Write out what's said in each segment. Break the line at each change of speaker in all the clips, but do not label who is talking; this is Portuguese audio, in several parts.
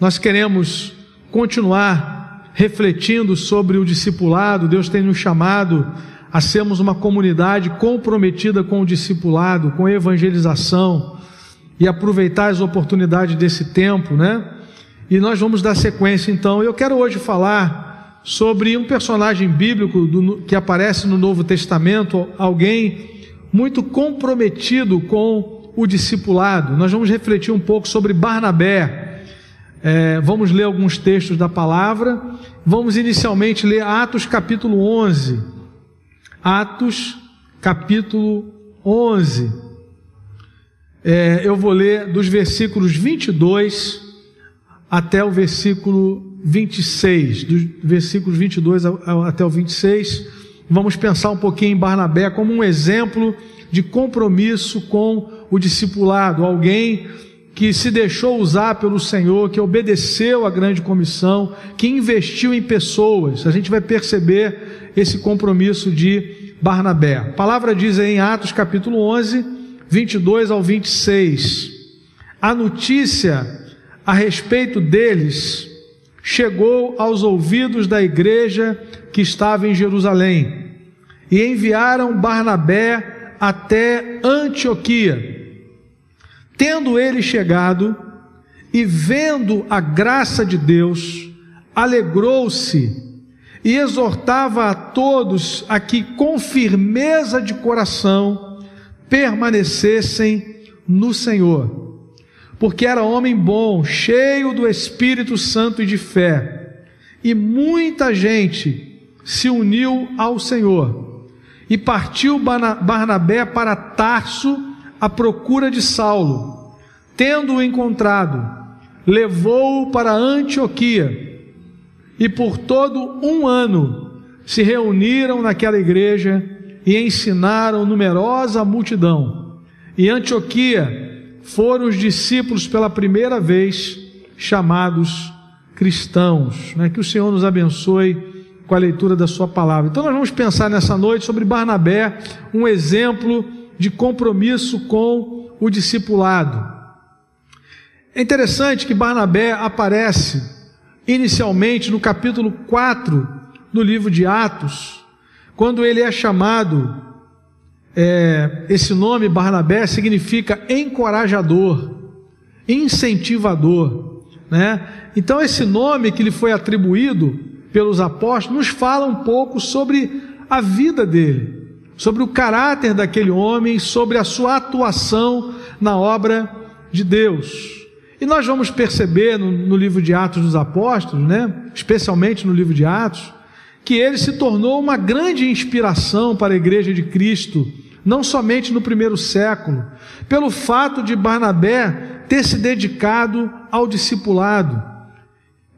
nós queremos continuar refletindo sobre o discipulado. Deus tem nos chamado a sermos uma comunidade comprometida com o discipulado, com a evangelização e aproveitar as oportunidades desse tempo, né? E nós vamos dar sequência então. Eu quero hoje falar sobre um personagem bíblico do, que aparece no Novo Testamento, alguém muito comprometido com o discipulado. Nós vamos refletir um pouco sobre Barnabé. É, vamos ler alguns textos da palavra. Vamos inicialmente ler Atos capítulo 11. Atos capítulo 11. É, eu vou ler dos versículos 22 até o versículo 26, dos versículos 22 até o 26, vamos pensar um pouquinho em Barnabé como um exemplo de compromisso com o discipulado, alguém que se deixou usar pelo Senhor, que obedeceu à grande comissão, que investiu em pessoas. A gente vai perceber esse compromisso de Barnabé. A palavra diz aí em Atos capítulo 11, 22 ao 26. A notícia a respeito deles chegou aos ouvidos da igreja que estava em Jerusalém e enviaram Barnabé até Antioquia. Tendo ele chegado e vendo a graça de Deus, alegrou-se e exortava a todos a que com firmeza de coração permanecessem no Senhor porque era homem bom, cheio do Espírito Santo e de fé. E muita gente se uniu ao Senhor. E partiu Barnabé para Tarso à procura de Saulo. Tendo-o encontrado, levou-o para Antioquia. E por todo um ano se reuniram naquela igreja e ensinaram numerosa multidão. E Antioquia foram os discípulos pela primeira vez chamados cristãos. Né? Que o Senhor nos abençoe com a leitura da Sua palavra. Então, nós vamos pensar nessa noite sobre Barnabé, um exemplo de compromisso com o discipulado. É interessante que Barnabé aparece inicialmente no capítulo 4 do livro de Atos, quando ele é chamado é, esse nome Barnabé significa encorajador, incentivador, né? Então esse nome que lhe foi atribuído pelos apóstolos nos fala um pouco sobre a vida dele, sobre o caráter daquele homem, sobre a sua atuação na obra de Deus. E nós vamos perceber no, no livro de Atos dos Apóstolos, né? Especialmente no livro de Atos, que ele se tornou uma grande inspiração para a igreja de Cristo, não somente no primeiro século, pelo fato de Barnabé ter se dedicado ao discipulado,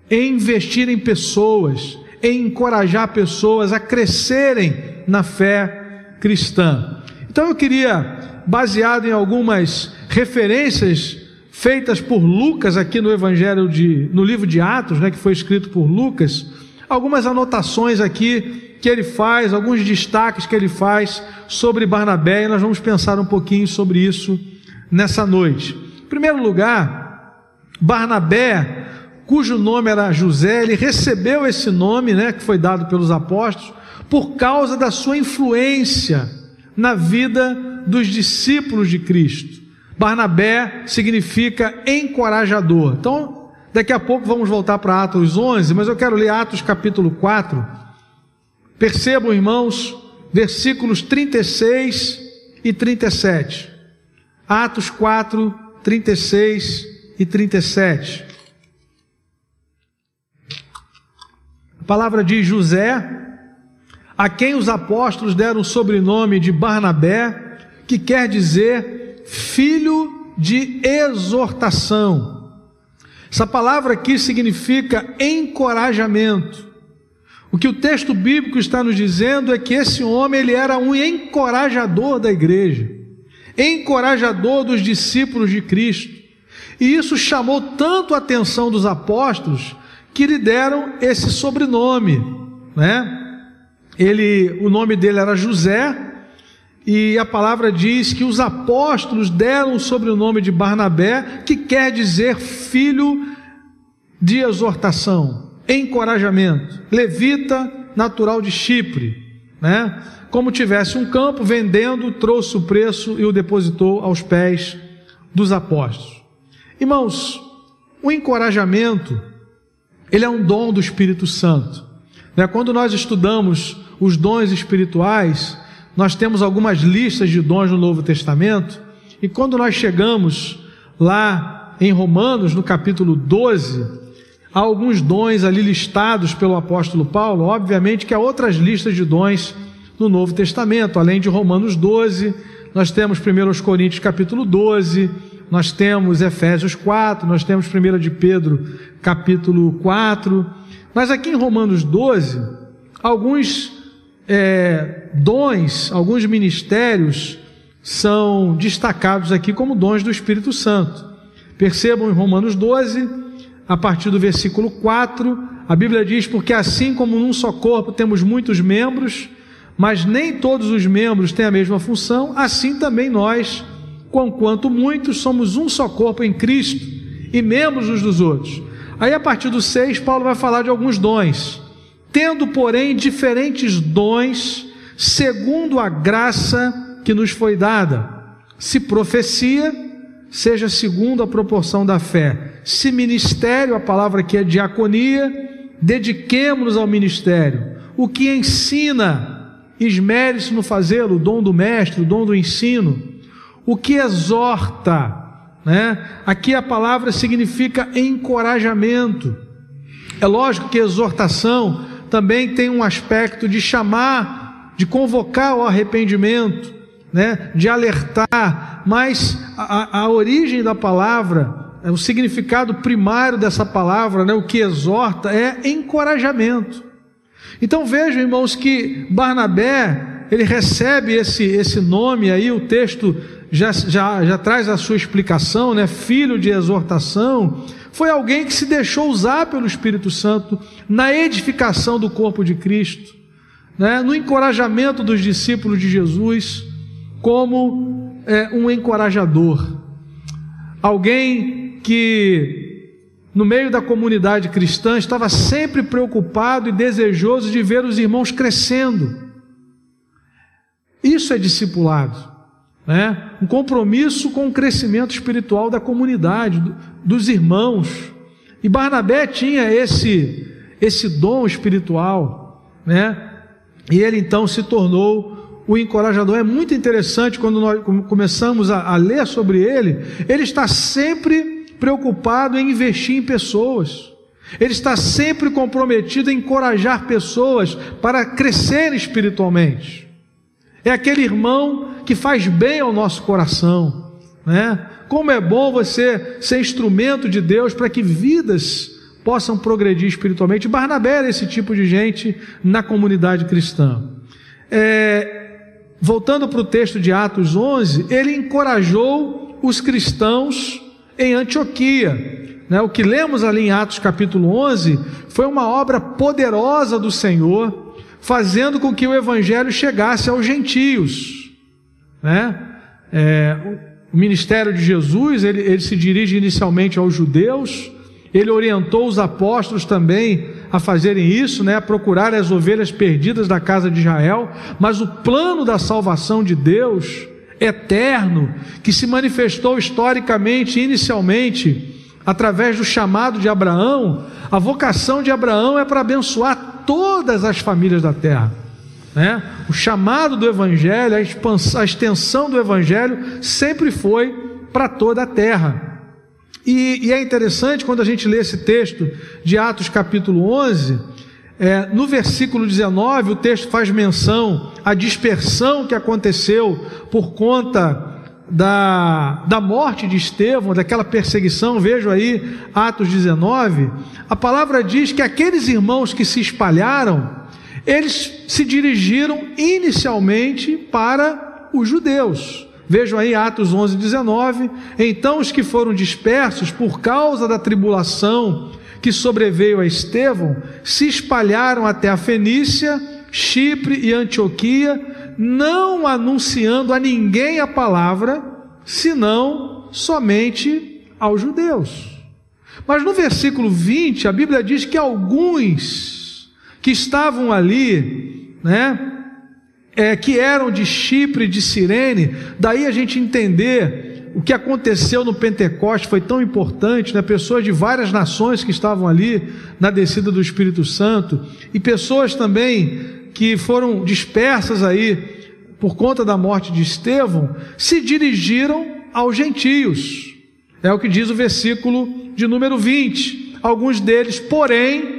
em investir em pessoas, em encorajar pessoas a crescerem na fé cristã. Então eu queria, baseado em algumas referências feitas por Lucas aqui no Evangelho de, no livro de Atos, né, que foi escrito por Lucas, algumas anotações aqui que ele faz, alguns destaques que ele faz sobre Barnabé, e nós vamos pensar um pouquinho sobre isso nessa noite. Em primeiro lugar, Barnabé, cujo nome era José, ele recebeu esse nome, né, que foi dado pelos apóstolos, por causa da sua influência na vida dos discípulos de Cristo. Barnabé significa encorajador. Então, Daqui a pouco vamos voltar para Atos 11, mas eu quero ler Atos capítulo 4. Percebam, irmãos, versículos 36 e 37. Atos 4, 36 e 37. A palavra diz José, a quem os apóstolos deram o sobrenome de Barnabé, que quer dizer filho de exortação essa palavra aqui significa encorajamento. O que o texto bíblico está nos dizendo é que esse homem ele era um encorajador da igreja, encorajador dos discípulos de Cristo. E isso chamou tanto a atenção dos apóstolos que lhe deram esse sobrenome, né? Ele, o nome dele era José, e a palavra diz que os apóstolos deram o sobrenome de Barnabé, que quer dizer filho de exortação, encorajamento. Levita, natural de Chipre, né? Como tivesse um campo, vendendo, trouxe o preço e o depositou aos pés dos apóstolos. Irmãos, o encorajamento, ele é um dom do Espírito Santo. Né? Quando nós estudamos os dons espirituais, nós temos algumas listas de dons no Novo Testamento, e quando nós chegamos lá em Romanos, no capítulo 12, há alguns dons ali listados pelo apóstolo Paulo, obviamente que há outras listas de dons no Novo Testamento, além de Romanos 12, nós temos 1 Coríntios capítulo 12, nós temos Efésios 4, nós temos 1 de Pedro capítulo 4, mas aqui em Romanos 12, alguns é, dons, alguns ministérios são destacados aqui como dons do Espírito Santo. Percebam em Romanos 12, a partir do versículo 4, a Bíblia diz: Porque assim como num só corpo temos muitos membros, mas nem todos os membros têm a mesma função, assim também nós conquanto muitos somos um só corpo em Cristo e membros uns dos outros. Aí a partir do 6, Paulo vai falar de alguns dons. Tendo, porém, diferentes dons, segundo a graça que nos foi dada. Se profecia, seja segundo a proporção da fé. Se ministério, a palavra aqui é diaconia, dediquemos-nos ao ministério. O que ensina, esmere-se no fazê-lo, o dom do mestre, o dom do ensino o que exorta, né? Aqui a palavra significa encorajamento. É lógico que exortação também tem um aspecto de chamar, de convocar ao arrependimento, né? De alertar, mas a, a origem da palavra, o significado primário dessa palavra, né? O que exorta é encorajamento. Então vejam, irmãos, que Barnabé ele recebe esse, esse nome aí, o texto já, já, já traz a sua explicação, né? Filho de exortação, foi alguém que se deixou usar pelo Espírito Santo na edificação do corpo de Cristo, né? no encorajamento dos discípulos de Jesus, como é, um encorajador. Alguém que, no meio da comunidade cristã, estava sempre preocupado e desejoso de ver os irmãos crescendo. Isso é discipulado né? um compromisso com o crescimento espiritual da comunidade, dos irmãos. E Barnabé tinha esse, esse dom espiritual, né? e ele então se tornou o encorajador. É muito interessante quando nós começamos a, a ler sobre ele, ele está sempre preocupado em investir em pessoas. Ele está sempre comprometido em encorajar pessoas para crescer espiritualmente. É aquele irmão que faz bem ao nosso coração, né? Como é bom você ser instrumento de Deus para que vidas possam progredir espiritualmente. Barnabé era esse tipo de gente na comunidade cristã. É, voltando para o texto de Atos 11, ele encorajou os cristãos em Antioquia. Né? O que lemos ali em Atos capítulo 11 foi uma obra poderosa do Senhor fazendo com que o evangelho chegasse aos gentios, né? É, o ministério de Jesus, ele, ele se dirige inicialmente aos judeus, ele orientou os apóstolos também a fazerem isso, né, a procurar as ovelhas perdidas da casa de Israel, mas o plano da salvação de Deus, eterno, que se manifestou historicamente, inicialmente, através do chamado de Abraão, a vocação de Abraão é para abençoar todas as famílias da terra. Né? O chamado do Evangelho, a, expansão, a extensão do Evangelho sempre foi para toda a terra. E, e, é interessante quando a gente lê esse texto de Atos capítulo 11, é, no versículo 19, o texto faz menção à dispersão que aconteceu por conta da, da morte de Estevão, daquela perseguição, vejo aí Atos 19, a palavra diz que aqueles irmãos que se espalharam, eles se dirigiram inicialmente para os judeus. Vejam aí Atos 11, 19. Então os que foram dispersos por causa da tribulação que sobreveio a Estevão se espalharam até a Fenícia, Chipre e Antioquia não anunciando a ninguém a palavra, senão somente aos judeus. Mas no versículo 20, a Bíblia diz que alguns que estavam ali, né, é, que eram de Chipre, de Cirene, daí a gente entender o que aconteceu no Pentecoste foi tão importante, né? pessoas de várias nações que estavam ali na descida do Espírito Santo, e pessoas também que foram dispersas aí por conta da morte de Estevão, se dirigiram aos gentios. É o que diz o versículo de número 20. Alguns deles, porém,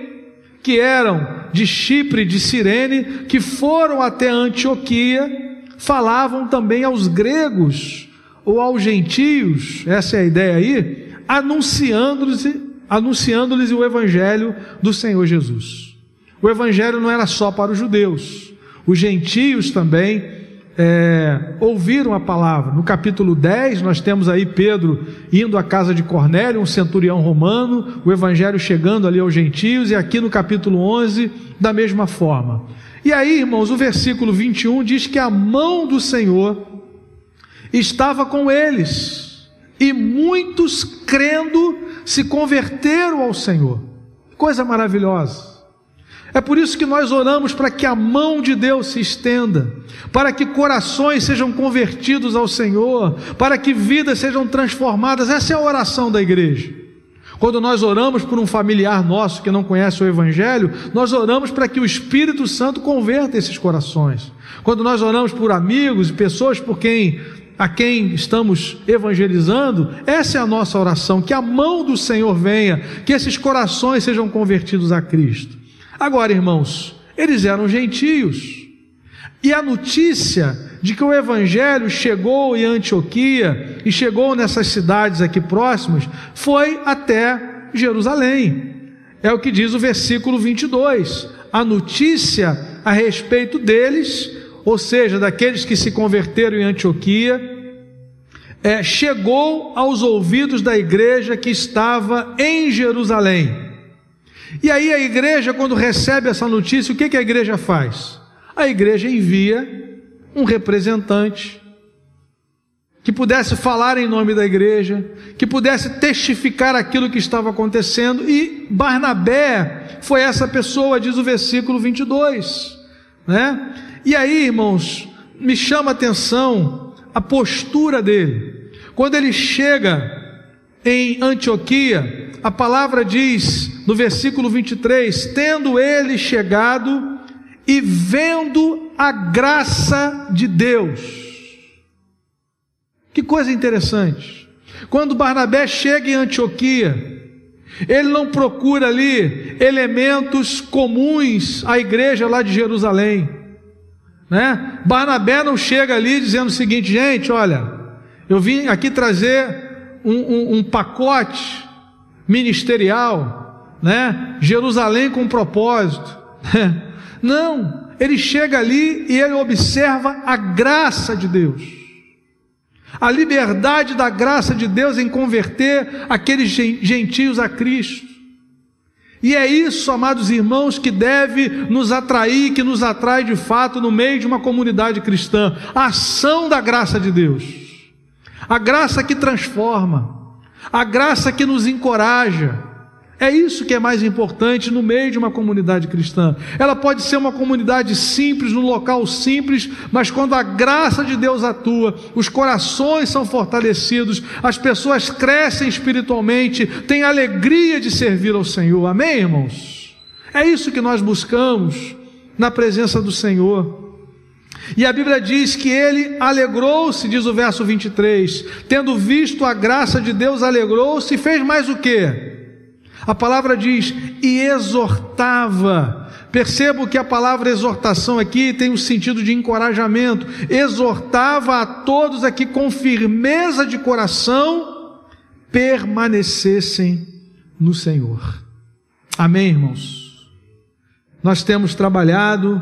que eram de Chipre, de Cirene, que foram até Antioquia, falavam também aos gregos ou aos gentios, essa é a ideia aí, anunciando-lhes anunciando o evangelho do Senhor Jesus. O evangelho não era só para os judeus, os gentios também é, ouviram a palavra. No capítulo 10, nós temos aí Pedro indo à casa de Cornélio, um centurião romano, o evangelho chegando ali aos gentios, e aqui no capítulo 11, da mesma forma. E aí, irmãos, o versículo 21 diz que a mão do Senhor estava com eles, e muitos crendo se converteram ao Senhor. Coisa maravilhosa. É por isso que nós oramos para que a mão de Deus se estenda, para que corações sejam convertidos ao Senhor, para que vidas sejam transformadas. Essa é a oração da igreja. Quando nós oramos por um familiar nosso que não conhece o Evangelho, nós oramos para que o Espírito Santo converta esses corações. Quando nós oramos por amigos e pessoas por quem a quem estamos evangelizando, essa é a nossa oração, que a mão do Senhor venha, que esses corações sejam convertidos a Cristo. Agora, irmãos, eles eram gentios. E a notícia de que o evangelho chegou em Antioquia e chegou nessas cidades aqui próximas foi até Jerusalém. É o que diz o versículo 22. A notícia a respeito deles, ou seja, daqueles que se converteram em Antioquia, é, chegou aos ouvidos da igreja que estava em Jerusalém. E aí a igreja, quando recebe essa notícia, o que, que a igreja faz? A igreja envia um representante que pudesse falar em nome da igreja, que pudesse testificar aquilo que estava acontecendo, e Barnabé foi essa pessoa, diz o versículo 22, né? E aí, irmãos, me chama a atenção a postura dele. Quando ele chega em Antioquia, a palavra diz no versículo 23: Tendo ele chegado e vendo a graça de Deus. Que coisa interessante. Quando Barnabé chega em Antioquia, ele não procura ali elementos comuns à igreja lá de Jerusalém. Né? Barnabé não chega ali dizendo o seguinte, gente, olha, eu vim aqui trazer um, um, um pacote ministerial né? Jerusalém com propósito. Não, ele chega ali e ele observa a graça de Deus. A liberdade da graça de Deus em converter aqueles gentios a Cristo. E é isso, amados irmãos, que deve nos atrair, que nos atrai de fato no meio de uma comunidade cristã. A ação da graça de Deus. A graça que transforma. A graça que nos encoraja é isso que é mais importante no meio de uma comunidade cristã. Ela pode ser uma comunidade simples, num local simples, mas quando a graça de Deus atua, os corações são fortalecidos, as pessoas crescem espiritualmente, têm alegria de servir ao Senhor. Amém, irmãos? É isso que nós buscamos na presença do Senhor. E a Bíblia diz que ele alegrou-se, diz o verso 23, tendo visto a graça de Deus, alegrou-se e fez mais o que? A palavra diz e exortava. Percebo que a palavra exortação aqui tem um sentido de encorajamento. Exortava a todos aqui com firmeza de coração permanecessem no Senhor. Amém, irmãos? Nós temos trabalhado,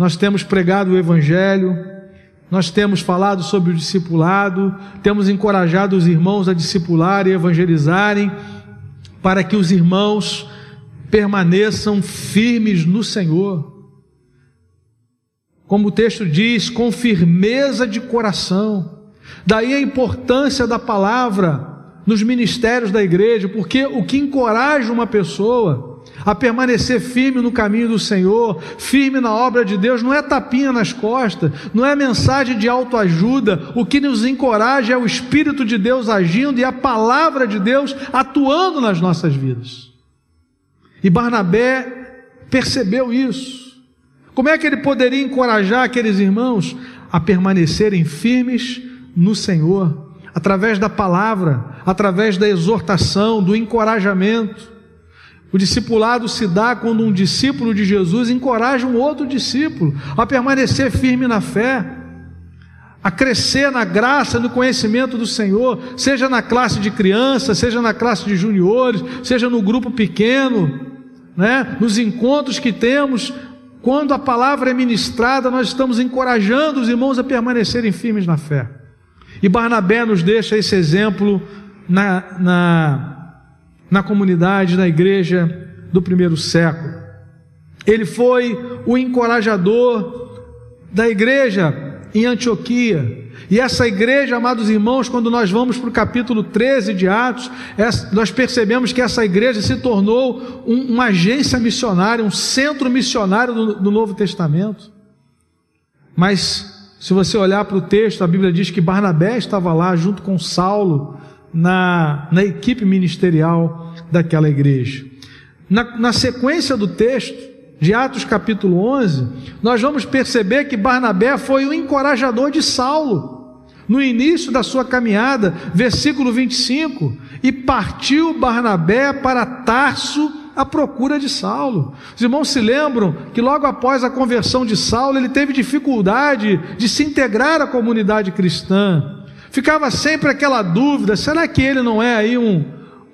nós temos pregado o Evangelho, nós temos falado sobre o discipulado, temos encorajado os irmãos a discipular e evangelizarem para que os irmãos permaneçam firmes no Senhor. Como o texto diz, com firmeza de coração. Daí a importância da palavra nos ministérios da igreja, porque o que encoraja uma pessoa a permanecer firme no caminho do Senhor, firme na obra de Deus, não é tapinha nas costas, não é mensagem de autoajuda, o que nos encoraja é o Espírito de Deus agindo e a palavra de Deus atuando nas nossas vidas. E Barnabé percebeu isso. Como é que ele poderia encorajar aqueles irmãos a permanecerem firmes no Senhor? através da palavra, através da exortação, do encorajamento. O discipulado se dá quando um discípulo de Jesus encoraja um outro discípulo a permanecer firme na fé, a crescer na graça, no conhecimento do Senhor, seja na classe de crianças, seja na classe de juniores, seja no grupo pequeno, né? nos encontros que temos, quando a palavra é ministrada, nós estamos encorajando os irmãos a permanecerem firmes na fé. E Barnabé nos deixa esse exemplo na, na, na comunidade, na igreja do primeiro século. Ele foi o encorajador da igreja em Antioquia. E essa igreja, amados irmãos, quando nós vamos para o capítulo 13 de Atos, nós percebemos que essa igreja se tornou um, uma agência missionária, um centro missionário do Novo Testamento. Mas se você olhar para o texto, a Bíblia diz que Barnabé estava lá junto com Saulo na, na equipe ministerial daquela igreja. Na, na sequência do texto, de Atos capítulo 11, nós vamos perceber que Barnabé foi o encorajador de Saulo. No início da sua caminhada, versículo 25, e partiu Barnabé para Tarso à procura de Saulo. Os irmãos se lembram que logo após a conversão de Saulo, ele teve dificuldade de se integrar à comunidade cristã. Ficava sempre aquela dúvida: será que ele não é aí um,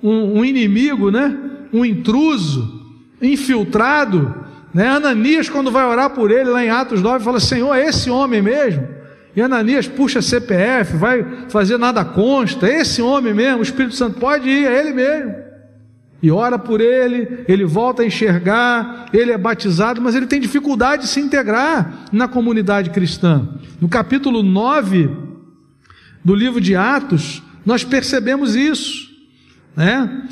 um, um inimigo, né? um intruso, infiltrado? Né? Ananias, quando vai orar por ele lá em Atos 9, fala: Senhor, é esse homem mesmo? E Ananias puxa CPF, vai fazer nada consta, é esse homem mesmo, o Espírito Santo pode ir, é ele mesmo e ora por ele, ele volta a enxergar, ele é batizado, mas ele tem dificuldade de se integrar na comunidade cristã. No capítulo 9 do livro de Atos, nós percebemos isso, né?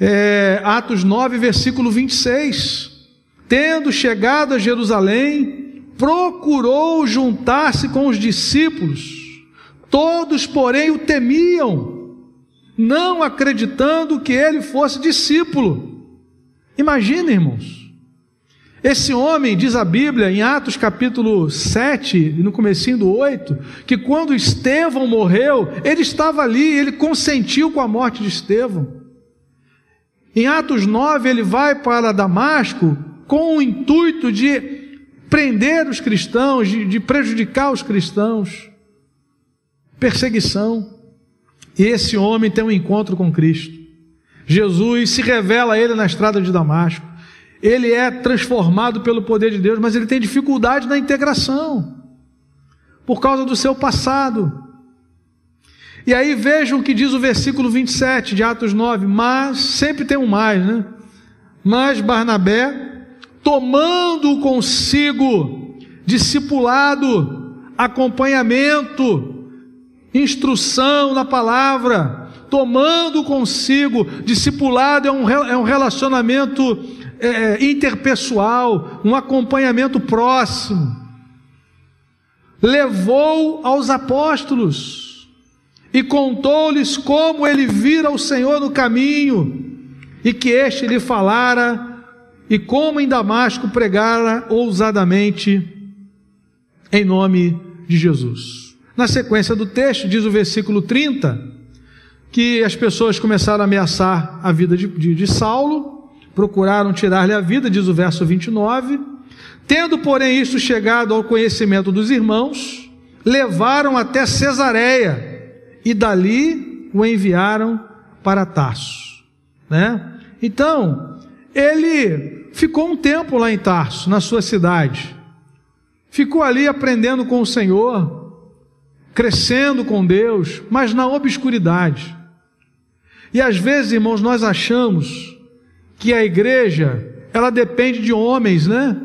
É, Atos 9, versículo 26. Tendo chegado a Jerusalém, procurou juntar-se com os discípulos, todos, porém, o temiam não acreditando que ele fosse discípulo. Imagina, irmãos. Esse homem, diz a Bíblia, em Atos capítulo 7, no comecinho do 8, que quando Estevão morreu, ele estava ali, ele consentiu com a morte de Estevão. Em Atos 9, ele vai para Damasco com o intuito de prender os cristãos, de, de prejudicar os cristãos. Perseguição. E esse homem tem um encontro com Cristo. Jesus se revela a ele na estrada de Damasco. Ele é transformado pelo poder de Deus, mas ele tem dificuldade na integração por causa do seu passado. E aí vejam o que diz o versículo 27 de Atos 9, mas sempre tem um mais, né? Mas Barnabé, tomando consigo discipulado, acompanhamento, instrução na palavra, tomando consigo, discipulado é um, é um relacionamento é, interpessoal, um acompanhamento próximo. Levou aos apóstolos e contou-lhes como ele vira o Senhor no caminho e que este lhe falara e como em Damasco pregara ousadamente em nome de Jesus. Na sequência do texto, diz o versículo 30, que as pessoas começaram a ameaçar a vida de, de, de Saulo, procuraram tirar-lhe a vida, diz o verso 29. Tendo, porém, isto chegado ao conhecimento dos irmãos, levaram até Cesareia e dali o enviaram para Tarso. Né? Então, ele ficou um tempo lá em Tarso, na sua cidade. Ficou ali aprendendo com o Senhor, crescendo com Deus, mas na obscuridade. E às vezes, irmãos, nós achamos que a igreja, ela depende de homens, né?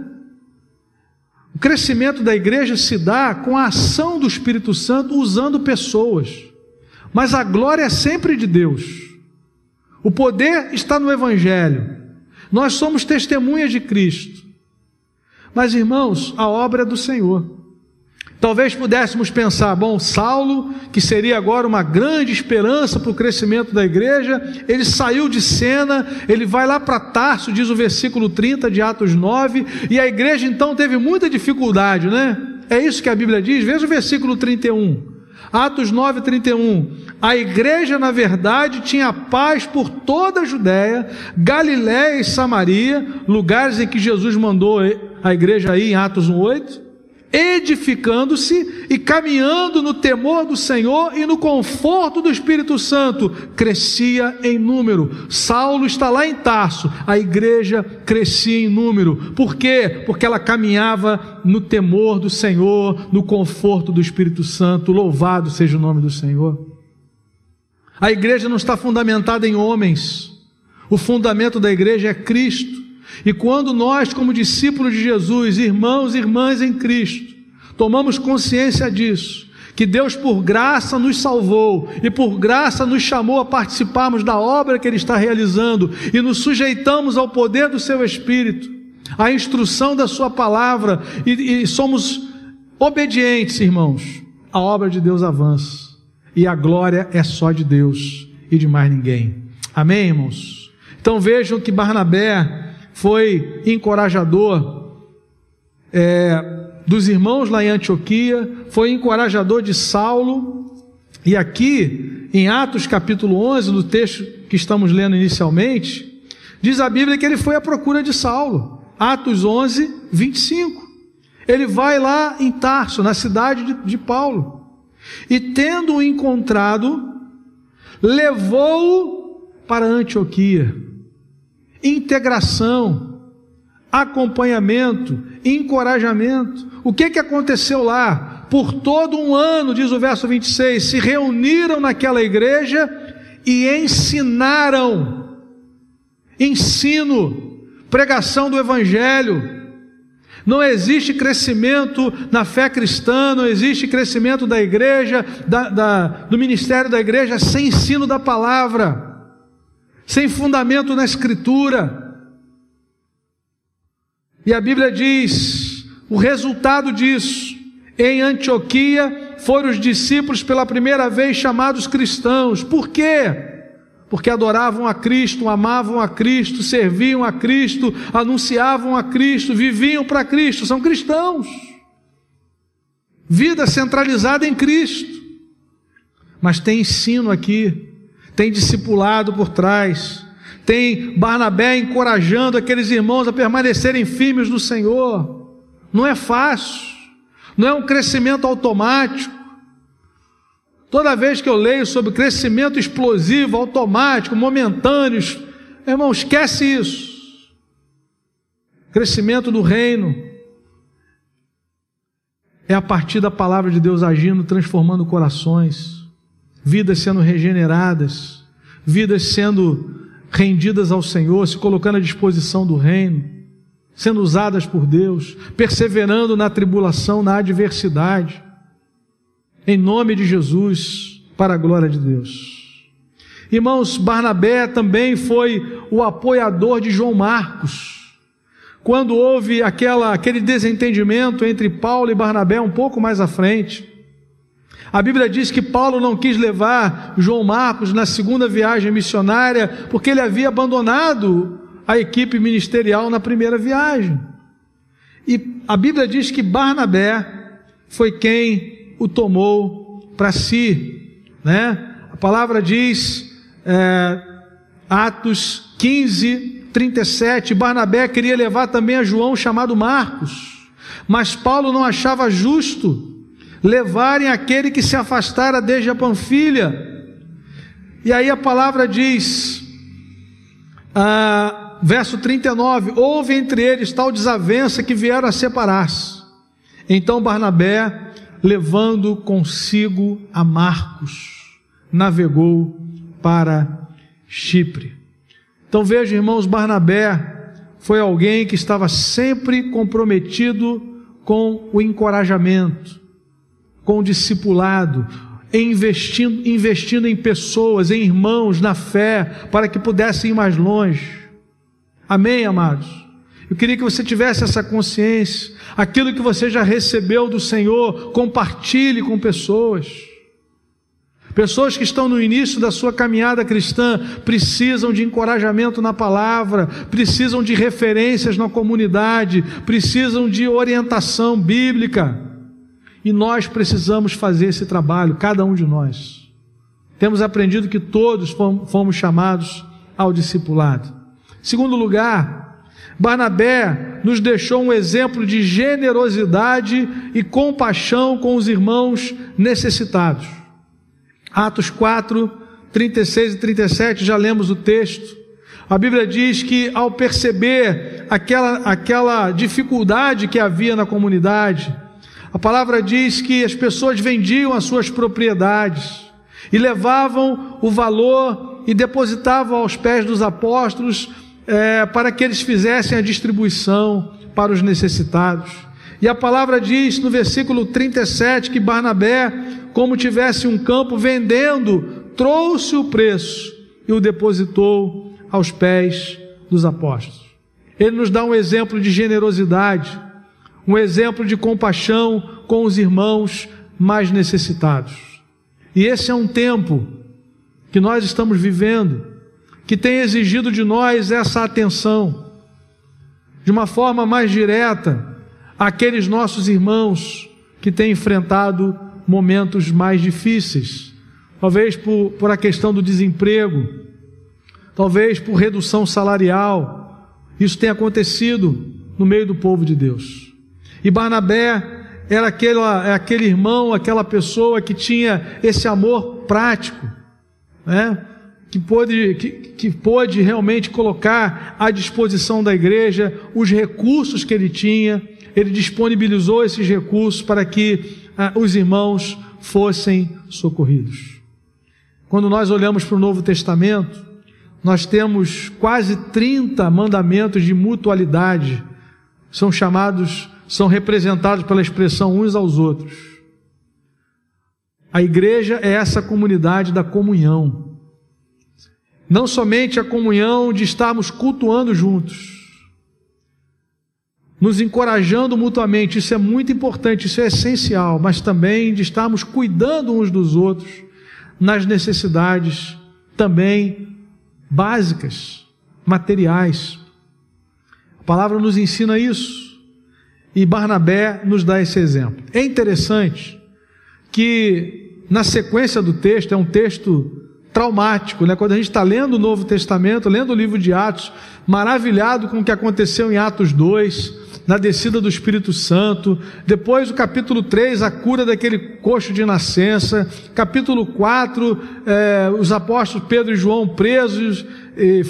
O crescimento da igreja se dá com a ação do Espírito Santo usando pessoas. Mas a glória é sempre de Deus. O poder está no Evangelho. Nós somos testemunhas de Cristo. Mas, irmãos, a obra é do Senhor. Talvez pudéssemos pensar, bom, Saulo, que seria agora uma grande esperança para o crescimento da igreja, ele saiu de cena, ele vai lá para Tarso, diz o versículo 30 de Atos 9, e a igreja então teve muita dificuldade, né? É isso que a Bíblia diz, veja o versículo 31. Atos 9, 31. A igreja, na verdade, tinha paz por toda a Judéia, Galiléia e Samaria, lugares em que Jesus mandou a igreja ir em Atos 1, 8 edificando-se e caminhando no temor do Senhor e no conforto do Espírito Santo, crescia em número. Saulo está lá em Tarso, a igreja crescia em número. Por quê? Porque ela caminhava no temor do Senhor, no conforto do Espírito Santo. Louvado seja o nome do Senhor. A igreja não está fundamentada em homens. O fundamento da igreja é Cristo. E quando nós, como discípulos de Jesus, irmãos e irmãs em Cristo, tomamos consciência disso, que Deus por graça nos salvou e por graça nos chamou a participarmos da obra que Ele está realizando e nos sujeitamos ao poder do Seu Espírito, à instrução da Sua palavra e, e somos obedientes, irmãos, a obra de Deus avança e a glória é só de Deus e de mais ninguém. Amém, irmãos? Então vejam que Barnabé foi encorajador é, dos irmãos lá em Antioquia, foi encorajador de Saulo, e aqui, em Atos capítulo 11, no texto que estamos lendo inicialmente, diz a Bíblia que ele foi à procura de Saulo. Atos 11, 25. Ele vai lá em Tarso, na cidade de, de Paulo, e tendo-o encontrado, levou-o para Antioquia integração, acompanhamento, encorajamento. O que, que aconteceu lá? Por todo um ano, diz o verso 26, se reuniram naquela igreja e ensinaram. Ensino, pregação do Evangelho. Não existe crescimento na fé cristã, não existe crescimento da igreja, da, da, do ministério da igreja, sem ensino da palavra sem fundamento na Escritura. E a Bíblia diz: o resultado disso, em Antioquia, foram os discípulos pela primeira vez chamados cristãos. Por quê? Porque adoravam a Cristo, amavam a Cristo, serviam a Cristo, anunciavam a Cristo, viviam para Cristo, são cristãos. Vida centralizada em Cristo. Mas tem ensino aqui tem discipulado por trás, tem Barnabé encorajando aqueles irmãos a permanecerem firmes no Senhor. Não é fácil, não é um crescimento automático. Toda vez que eu leio sobre crescimento explosivo, automático, momentâneo, irmão, esquece isso. Crescimento do reino é a partir da palavra de Deus agindo, transformando corações vidas sendo regeneradas, vidas sendo rendidas ao Senhor, se colocando à disposição do reino, sendo usadas por Deus, perseverando na tribulação, na adversidade, em nome de Jesus, para a glória de Deus. Irmãos, Barnabé também foi o apoiador de João Marcos. Quando houve aquela, aquele desentendimento entre Paulo e Barnabé um pouco mais à frente, a Bíblia diz que Paulo não quis levar João Marcos na segunda viagem missionária porque ele havia abandonado a equipe ministerial na primeira viagem. E a Bíblia diz que Barnabé foi quem o tomou para si, né? A palavra diz, é, Atos 15, 37, Barnabé queria levar também a João chamado Marcos, mas Paulo não achava justo levarem aquele que se afastara desde a Panfilha. E aí a palavra diz, ah, verso 39: Houve entre eles tal desavença que vieram a separar-se. Então Barnabé, levando consigo a Marcos, navegou para Chipre. Então veja, irmãos, Barnabé foi alguém que estava sempre comprometido com o encorajamento, com o discipulado. investindo, investindo em pessoas, em irmãos, na fé, para que pudessem ir mais longe. Amém, amados? Eu queria que você tivesse essa consciência. Aquilo que você já recebeu do Senhor, compartilhe com pessoas. Pessoas que estão no início da sua caminhada cristã precisam de encorajamento na palavra, precisam de referências na comunidade, precisam de orientação bíblica. E nós precisamos fazer esse trabalho, cada um de nós. Temos aprendido que todos fomos chamados ao discipulado. Segundo lugar, Barnabé nos deixou um exemplo de generosidade e compaixão com os irmãos necessitados. Atos 4, 36 e 37, já lemos o texto. A Bíblia diz que ao perceber aquela, aquela dificuldade que havia na comunidade, a palavra diz que as pessoas vendiam as suas propriedades e levavam o valor e depositavam aos pés dos apóstolos é, para que eles fizessem a distribuição para os necessitados. E a palavra diz no versículo 37 que Barnabé, como tivesse um campo vendendo, trouxe o preço e o depositou aos pés dos apóstolos. Ele nos dá um exemplo de generosidade, um exemplo de compaixão com os irmãos mais necessitados. E esse é um tempo que nós estamos vivendo, que tem exigido de nós essa atenção, de uma forma mais direta, aqueles nossos irmãos que têm enfrentado momentos mais difíceis, talvez por, por a questão do desemprego, talvez por redução salarial. Isso tem acontecido no meio do povo de Deus. E Barnabé era aquele, é aquele irmão, aquela pessoa que tinha esse amor prático, né? que pôde, que, que pôde realmente colocar à disposição da igreja os recursos que ele tinha ele disponibilizou esses recursos para que ah, os irmãos fossem socorridos. Quando nós olhamos para o Novo Testamento, nós temos quase 30 mandamentos de mutualidade, são chamados, são representados pela expressão uns aos outros. A igreja é essa comunidade da comunhão. Não somente a comunhão de estarmos cultuando juntos, nos encorajando mutuamente, isso é muito importante, isso é essencial, mas também de estarmos cuidando uns dos outros nas necessidades também básicas, materiais. A palavra nos ensina isso e Barnabé nos dá esse exemplo. É interessante que na sequência do texto, é um texto traumático, né? Quando a gente está lendo o Novo Testamento, lendo o livro de Atos, maravilhado com o que aconteceu em Atos 2, na descida do Espírito Santo. Depois, o capítulo 3, a cura daquele coxo de nascença. Capítulo 4, é, os apóstolos Pedro e João presos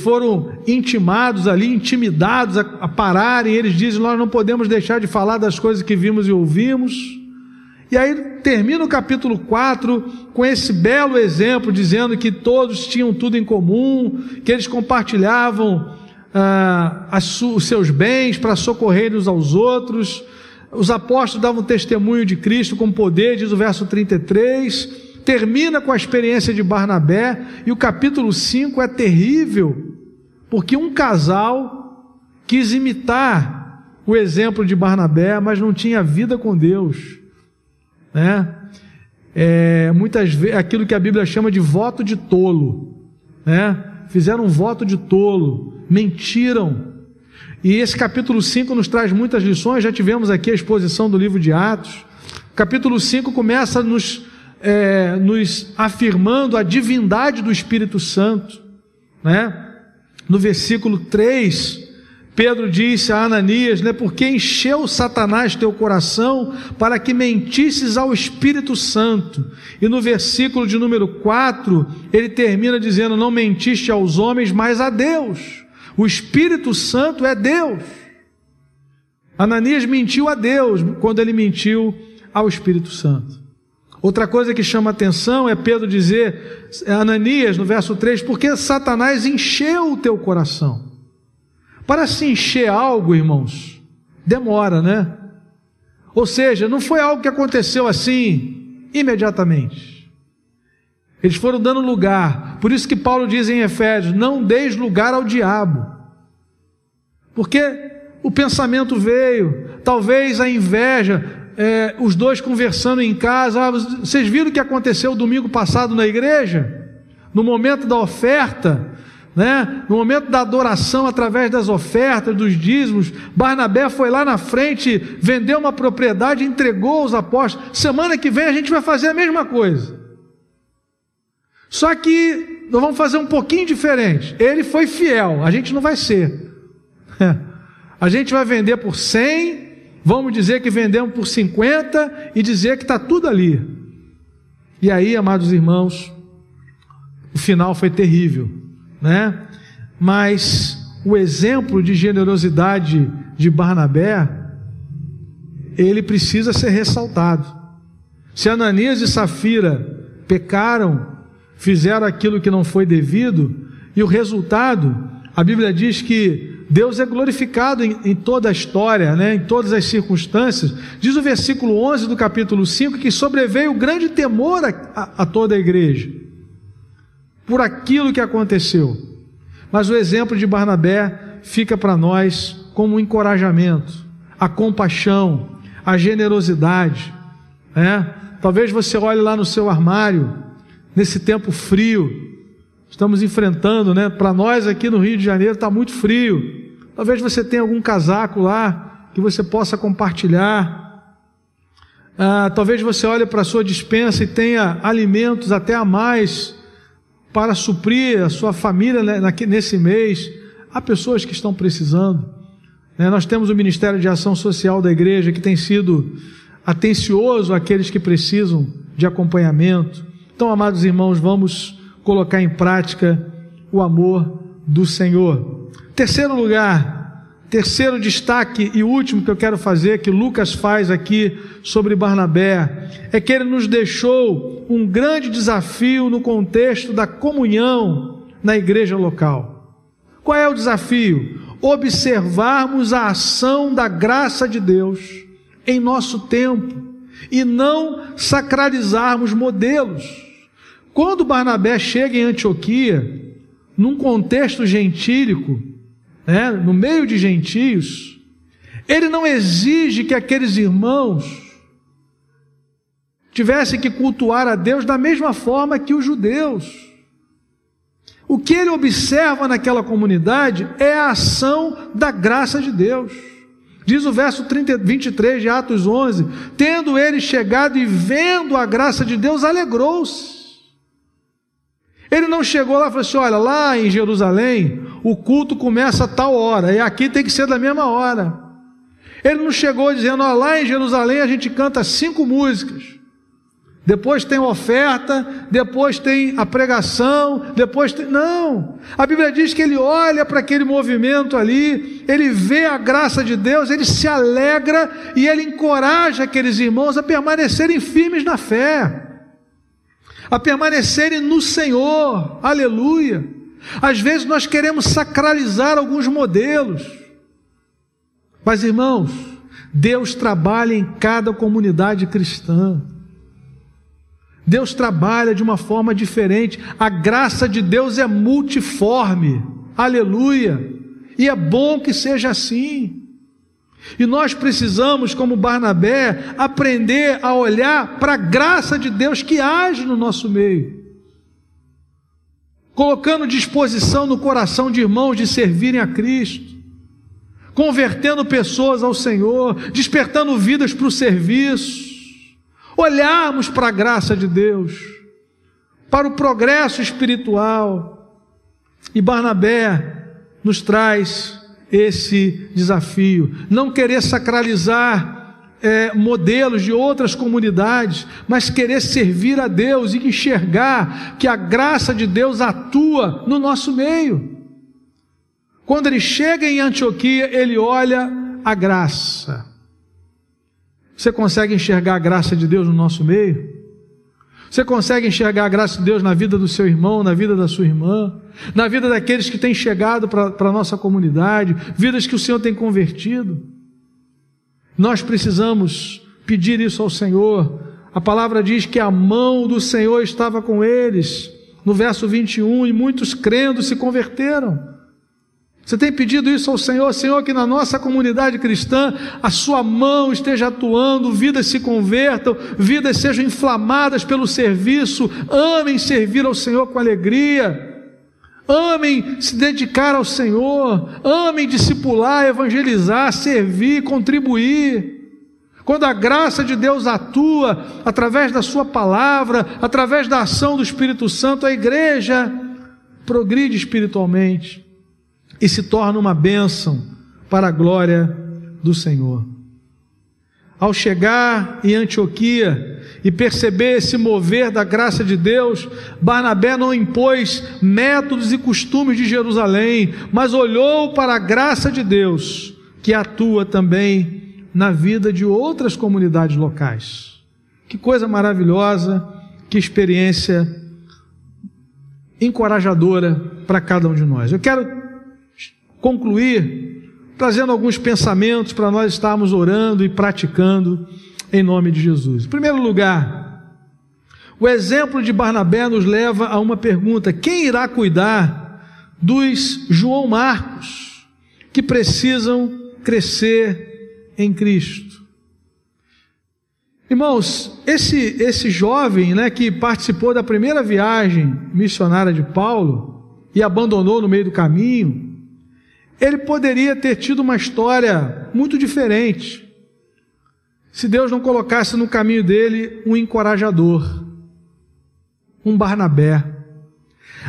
foram intimados ali, intimidados a, a pararem. Eles dizem: Nós não podemos deixar de falar das coisas que vimos e ouvimos. E aí termina o capítulo 4 com esse belo exemplo, dizendo que todos tinham tudo em comum, que eles compartilhavam ah, os seus bens para socorrer uns aos outros. Os apóstolos davam testemunho de Cristo com poder, diz o verso 33. Termina com a experiência de Barnabé, e o capítulo 5 é terrível, porque um casal quis imitar o exemplo de Barnabé, mas não tinha vida com Deus. Né? É, muitas vezes, aquilo que a Bíblia chama de voto de tolo. Né? Fizeram um voto de tolo mentiram. E esse capítulo 5 nos traz muitas lições, já tivemos aqui a exposição do livro de Atos. O capítulo 5 começa nos, é, nos afirmando a divindade do Espírito Santo. Né? No versículo 3, Pedro disse a Ananias, né, porque encheu Satanás teu coração para que mentisses ao Espírito Santo. E no versículo de número 4, ele termina dizendo: Não mentiste aos homens, mas a Deus. O Espírito Santo é Deus. Ananias mentiu a Deus quando ele mentiu ao Espírito Santo. Outra coisa que chama atenção é Pedro dizer, Ananias, no verso 3, porque Satanás encheu o teu coração. Para se encher algo, irmãos, demora, né? Ou seja, não foi algo que aconteceu assim, imediatamente. Eles foram dando lugar. Por isso que Paulo diz em Efésios: não deis lugar ao diabo. Porque o pensamento veio, talvez a inveja, é, os dois conversando em casa. Ah, vocês viram o que aconteceu domingo passado na igreja? No momento da oferta, né? no momento da adoração através das ofertas, dos dízimos, Barnabé foi lá na frente, vendeu uma propriedade, entregou aos apóstolos. Semana que vem a gente vai fazer a mesma coisa. Só que nós vamos fazer um pouquinho diferente. Ele foi fiel, a gente não vai ser. A gente vai vender por 100, vamos dizer que vendemos por 50 e dizer que está tudo ali. E aí, amados irmãos, o final foi terrível, né? Mas o exemplo de generosidade de Barnabé, ele precisa ser ressaltado. Se Ananias e Safira pecaram, fizeram aquilo que não foi devido, e o resultado, a Bíblia diz que Deus é glorificado em, em, toda a história, né, em todas as circunstâncias. Diz o versículo 11 do capítulo 5 que sobreveio grande temor a, a, a toda a igreja, por aquilo que aconteceu. Mas o exemplo de Barnabé fica para nós como um encorajamento, a compaixão, a generosidade. Né? Talvez você olhe lá no seu armário, nesse tempo frio, estamos enfrentando, né? Para nós aqui no Rio de Janeiro está muito frio. Talvez você tenha algum casaco lá que você possa compartilhar. Ah, talvez você olhe para a sua dispensa e tenha alimentos até a mais para suprir a sua família nesse mês. Há pessoas que estão precisando. Né? Nós temos o Ministério de Ação Social da igreja que tem sido atencioso àqueles que precisam de acompanhamento. Então, amados irmãos, vamos colocar em prática o amor do Senhor. Terceiro lugar, terceiro destaque e último que eu quero fazer, que Lucas faz aqui sobre Barnabé, é que ele nos deixou um grande desafio no contexto da comunhão na igreja local. Qual é o desafio? Observarmos a ação da graça de Deus em nosso tempo e não sacralizarmos modelos. Quando Barnabé chega em Antioquia, num contexto gentílico, né, no meio de gentios, ele não exige que aqueles irmãos tivessem que cultuar a Deus da mesma forma que os judeus. O que ele observa naquela comunidade é a ação da graça de Deus. Diz o verso 30, 23 de Atos 11: Tendo ele chegado e vendo a graça de Deus, alegrou-se. Ele não chegou lá e falou assim: olha, lá em Jerusalém, o culto começa a tal hora, e aqui tem que ser da mesma hora. Ele não chegou dizendo: olha, lá em Jerusalém a gente canta cinco músicas, depois tem oferta, depois tem a pregação, depois tem. Não! A Bíblia diz que ele olha para aquele movimento ali, ele vê a graça de Deus, ele se alegra e ele encoraja aqueles irmãos a permanecerem firmes na fé a permanecerem no Senhor, aleluia. Às vezes nós queremos sacralizar alguns modelos, mas irmãos, Deus trabalha em cada comunidade cristã. Deus trabalha de uma forma diferente. A graça de Deus é multiforme. Aleluia. E é bom que seja assim. E nós precisamos, como Barnabé, aprender a olhar para a graça de Deus que age no nosso meio, colocando disposição no coração de irmãos de servirem a Cristo, convertendo pessoas ao Senhor, despertando vidas para o serviço, olharmos para a graça de Deus, para o progresso espiritual. E Barnabé nos traz esse desafio. Não querer sacralizar é, modelos de outras comunidades, mas querer servir a Deus e enxergar que a graça de Deus atua no nosso meio. Quando ele chega em Antioquia, ele olha a graça. Você consegue enxergar a graça de Deus no nosso meio? Você consegue enxergar a graça de Deus na vida do seu irmão, na vida da sua irmã, na vida daqueles que têm chegado para a nossa comunidade, vidas que o Senhor tem convertido? Nós precisamos pedir isso ao Senhor, A palavra diz que a mão do Senhor estava com eles, no verso 21, e muitos crendo se converteram. Você tem pedido isso ao Senhor, Senhor, que na nossa comunidade cristã a Sua mão esteja atuando, vidas se convertam, vidas sejam inflamadas pelo serviço, amem servir ao Senhor com alegria, amem se dedicar ao Senhor, amem discipular, evangelizar, servir, contribuir. Quando a graça de Deus atua através da Sua palavra, através da ação do Espírito Santo, a igreja progride espiritualmente e se torna uma bênção para a glória do Senhor. Ao chegar em Antioquia e perceber esse mover da graça de Deus, Barnabé não impôs métodos e costumes de Jerusalém, mas olhou para a graça de Deus, que atua também na vida de outras comunidades locais. Que coisa maravilhosa, que experiência encorajadora para cada um de nós. Eu quero concluir trazendo alguns pensamentos para nós estarmos orando e praticando em nome de Jesus. Em primeiro lugar, o exemplo de Barnabé nos leva a uma pergunta: quem irá cuidar dos João Marcos que precisam crescer em Cristo? Irmãos, esse, esse jovem né, que participou da primeira viagem missionária de Paulo e abandonou no meio do caminho, ele poderia ter tido uma história muito diferente se Deus não colocasse no caminho dele um encorajador, um Barnabé.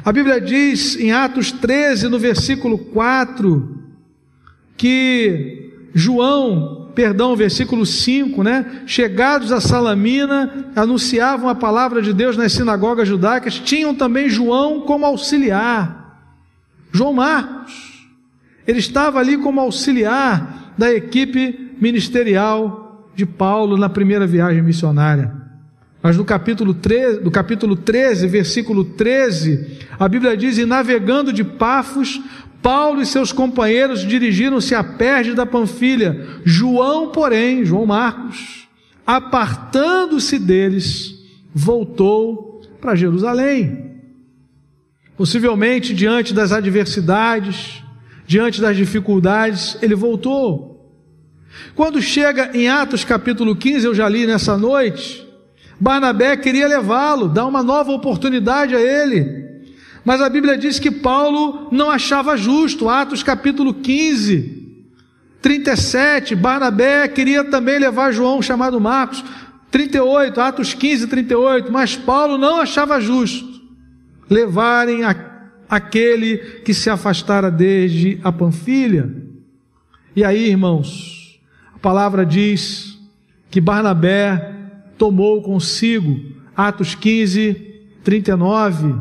A Bíblia diz em Atos 13, no versículo 4, que João, perdão, versículo 5, né? Chegados a Salamina, anunciavam a palavra de Deus nas sinagogas judaicas, tinham também João como auxiliar. João Marcos. Ele estava ali como auxiliar da equipe ministerial de Paulo na primeira viagem missionária. Mas no capítulo 13, do capítulo 13, versículo 13, a Bíblia diz: E navegando de Pafos, Paulo e seus companheiros dirigiram-se a Perge da Panfilha. João, porém, João Marcos, apartando-se deles, voltou para Jerusalém. Possivelmente diante das adversidades, diante das dificuldades, ele voltou. Quando chega em Atos capítulo 15, eu já li nessa noite, Barnabé queria levá-lo, dar uma nova oportunidade a ele. Mas a Bíblia diz que Paulo não achava justo. Atos capítulo 15, 37, Barnabé queria também levar João, chamado Marcos. 38, Atos 15, 38, mas Paulo não achava justo levarem a aquele que se afastara desde a Panfilha. E aí, irmãos, a palavra diz que Barnabé tomou consigo, Atos 15, 39,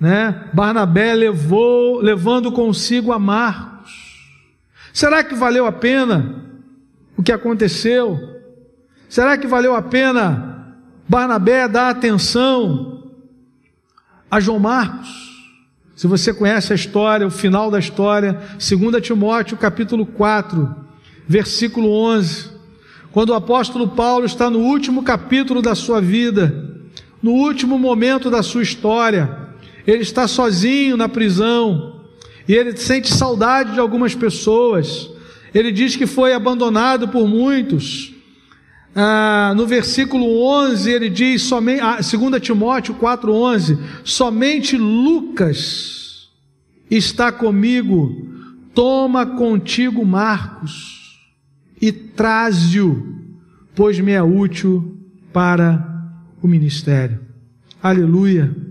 né? Barnabé levou, levando consigo a Marcos. Será que valeu a pena o que aconteceu? Será que valeu a pena Barnabé dar atenção a João Marcos? Se você conhece a história, o final da história, 2 Timóteo capítulo 4, versículo 11, quando o apóstolo Paulo está no último capítulo da sua vida, no último momento da sua história, ele está sozinho na prisão e ele sente saudade de algumas pessoas. Ele diz que foi abandonado por muitos, ah, no versículo 11 ele diz, somente, ah, 2 Timóteo 4,11: somente Lucas está comigo, toma contigo Marcos e traze-o, pois me é útil para o ministério. Aleluia.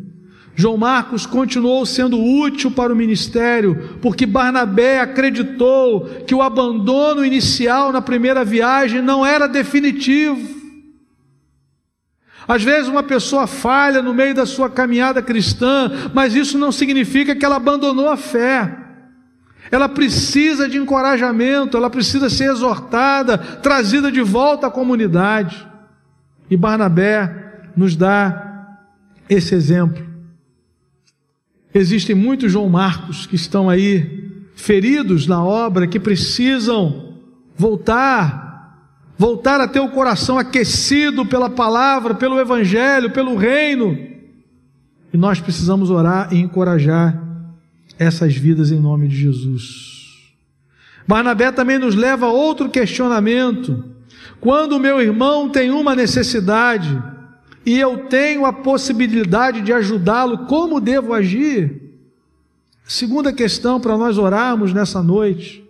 João Marcos continuou sendo útil para o ministério, porque Barnabé acreditou que o abandono inicial na primeira viagem não era definitivo. Às vezes uma pessoa falha no meio da sua caminhada cristã, mas isso não significa que ela abandonou a fé. Ela precisa de encorajamento, ela precisa ser exortada, trazida de volta à comunidade. E Barnabé nos dá esse exemplo. Existem muitos João Marcos que estão aí feridos na obra, que precisam voltar voltar a ter o coração aquecido pela palavra, pelo evangelho, pelo reino. E nós precisamos orar e encorajar essas vidas em nome de Jesus. Barnabé também nos leva a outro questionamento. Quando o meu irmão tem uma necessidade e eu tenho a possibilidade de ajudá-lo, como devo agir? Segunda questão para nós orarmos nessa noite.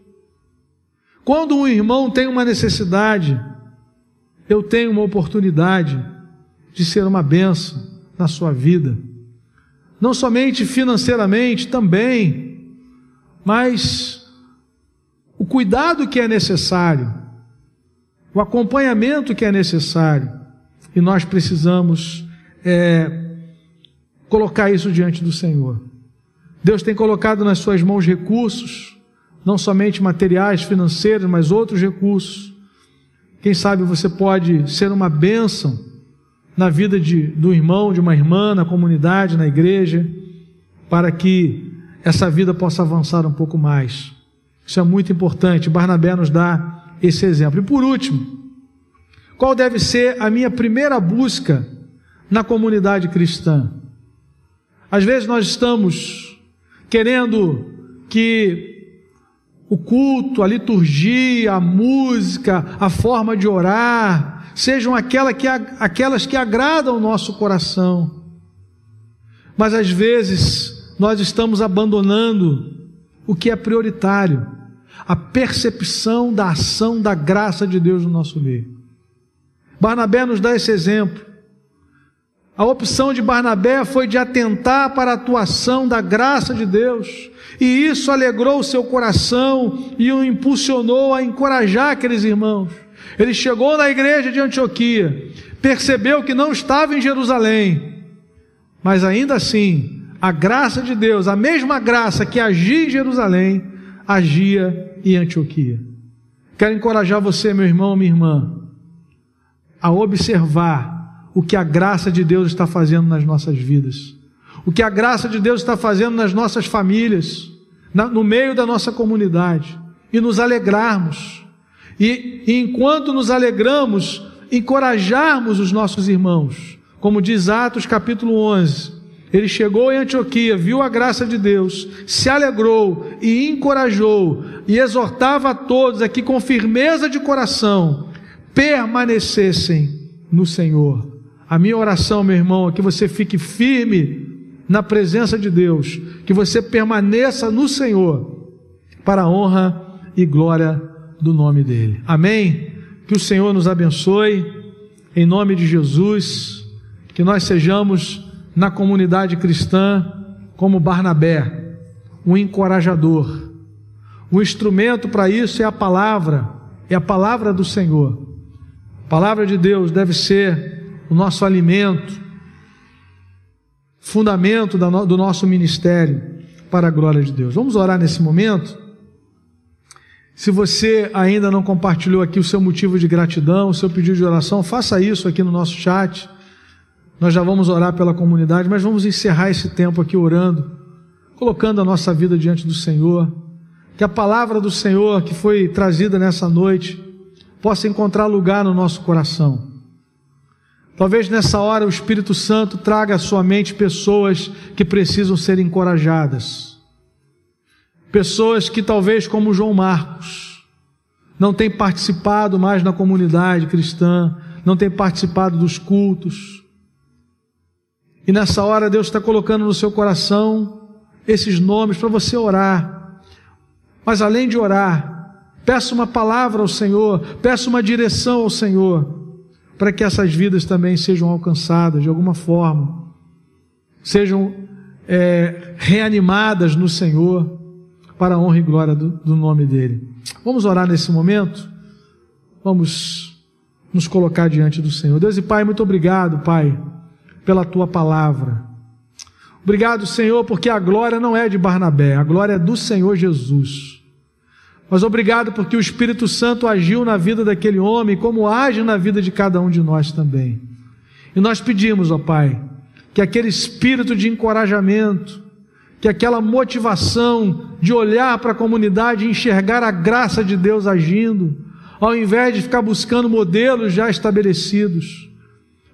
Quando um irmão tem uma necessidade, eu tenho uma oportunidade de ser uma benção na sua vida. Não somente financeiramente, também, mas o cuidado que é necessário, o acompanhamento que é necessário, e nós precisamos é, colocar isso diante do Senhor. Deus tem colocado nas suas mãos recursos, não somente materiais, financeiros, mas outros recursos. Quem sabe você pode ser uma bênção na vida de, do irmão, de uma irmã, na comunidade, na igreja, para que essa vida possa avançar um pouco mais. Isso é muito importante. Barnabé nos dá esse exemplo. E por último, qual deve ser a minha primeira busca na comunidade cristã? Às vezes nós estamos querendo que o culto, a liturgia, a música, a forma de orar, sejam aquela que, aquelas que agradam o nosso coração. Mas às vezes nós estamos abandonando o que é prioritário, a percepção da ação da graça de Deus no nosso meio. Barnabé nos dá esse exemplo. A opção de Barnabé foi de atentar para a atuação da graça de Deus, e isso alegrou o seu coração e o impulsionou a encorajar aqueles irmãos. Ele chegou na igreja de Antioquia, percebeu que não estava em Jerusalém, mas ainda assim, a graça de Deus, a mesma graça que agia em Jerusalém, agia em Antioquia. Quero encorajar você, meu irmão, minha irmã, a observar o que a graça de Deus está fazendo nas nossas vidas, o que a graça de Deus está fazendo nas nossas famílias, no meio da nossa comunidade, e nos alegrarmos. E, e enquanto nos alegramos, encorajarmos os nossos irmãos. Como diz Atos capítulo 11, ele chegou em Antioquia, viu a graça de Deus, se alegrou e encorajou e exortava a todos aqui com firmeza de coração permanecessem no Senhor. A minha oração, meu irmão, é que você fique firme na presença de Deus, que você permaneça no Senhor, para a honra e glória do nome dEle. Amém? Que o Senhor nos abençoe, em nome de Jesus, que nós sejamos na comunidade cristã como Barnabé, um encorajador. O instrumento para isso é a palavra, é a palavra do Senhor. A palavra de Deus deve ser o nosso alimento, fundamento do nosso ministério para a glória de Deus. Vamos orar nesse momento? Se você ainda não compartilhou aqui o seu motivo de gratidão, o seu pedido de oração, faça isso aqui no nosso chat. Nós já vamos orar pela comunidade, mas vamos encerrar esse tempo aqui orando, colocando a nossa vida diante do Senhor. Que a palavra do Senhor que foi trazida nessa noite possa encontrar lugar no nosso coração. Talvez nessa hora o Espírito Santo traga à sua mente pessoas que precisam ser encorajadas. Pessoas que talvez como João Marcos não têm participado mais na comunidade cristã, não têm participado dos cultos. E nessa hora Deus está colocando no seu coração esses nomes para você orar. Mas além de orar, Peço uma palavra ao Senhor, peço uma direção ao Senhor, para que essas vidas também sejam alcançadas de alguma forma, sejam é, reanimadas no Senhor, para a honra e glória do, do nome dEle. Vamos orar nesse momento? Vamos nos colocar diante do Senhor. Deus e Pai, muito obrigado, Pai, pela tua palavra. Obrigado, Senhor, porque a glória não é de Barnabé, a glória é do Senhor Jesus. Mas obrigado porque o Espírito Santo agiu na vida daquele homem, como age na vida de cada um de nós também. E nós pedimos, ó Pai, que aquele espírito de encorajamento, que aquela motivação de olhar para a comunidade e enxergar a graça de Deus agindo, ao invés de ficar buscando modelos já estabelecidos,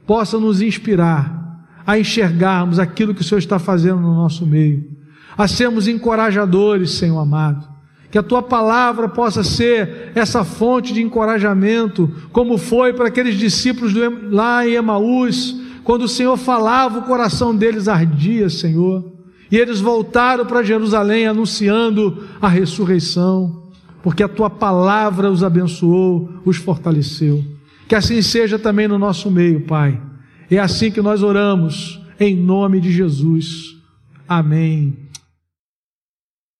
possa nos inspirar a enxergarmos aquilo que o Senhor está fazendo no nosso meio, a sermos encorajadores, Senhor amado. Que a tua palavra possa ser essa fonte de encorajamento, como foi para aqueles discípulos lá em Emaús, quando o Senhor falava, o coração deles ardia, Senhor. E eles voltaram para Jerusalém anunciando a ressurreição, porque a tua palavra os abençoou, os fortaleceu. Que assim seja também no nosso meio, Pai. É assim que nós oramos, em nome de Jesus. Amém.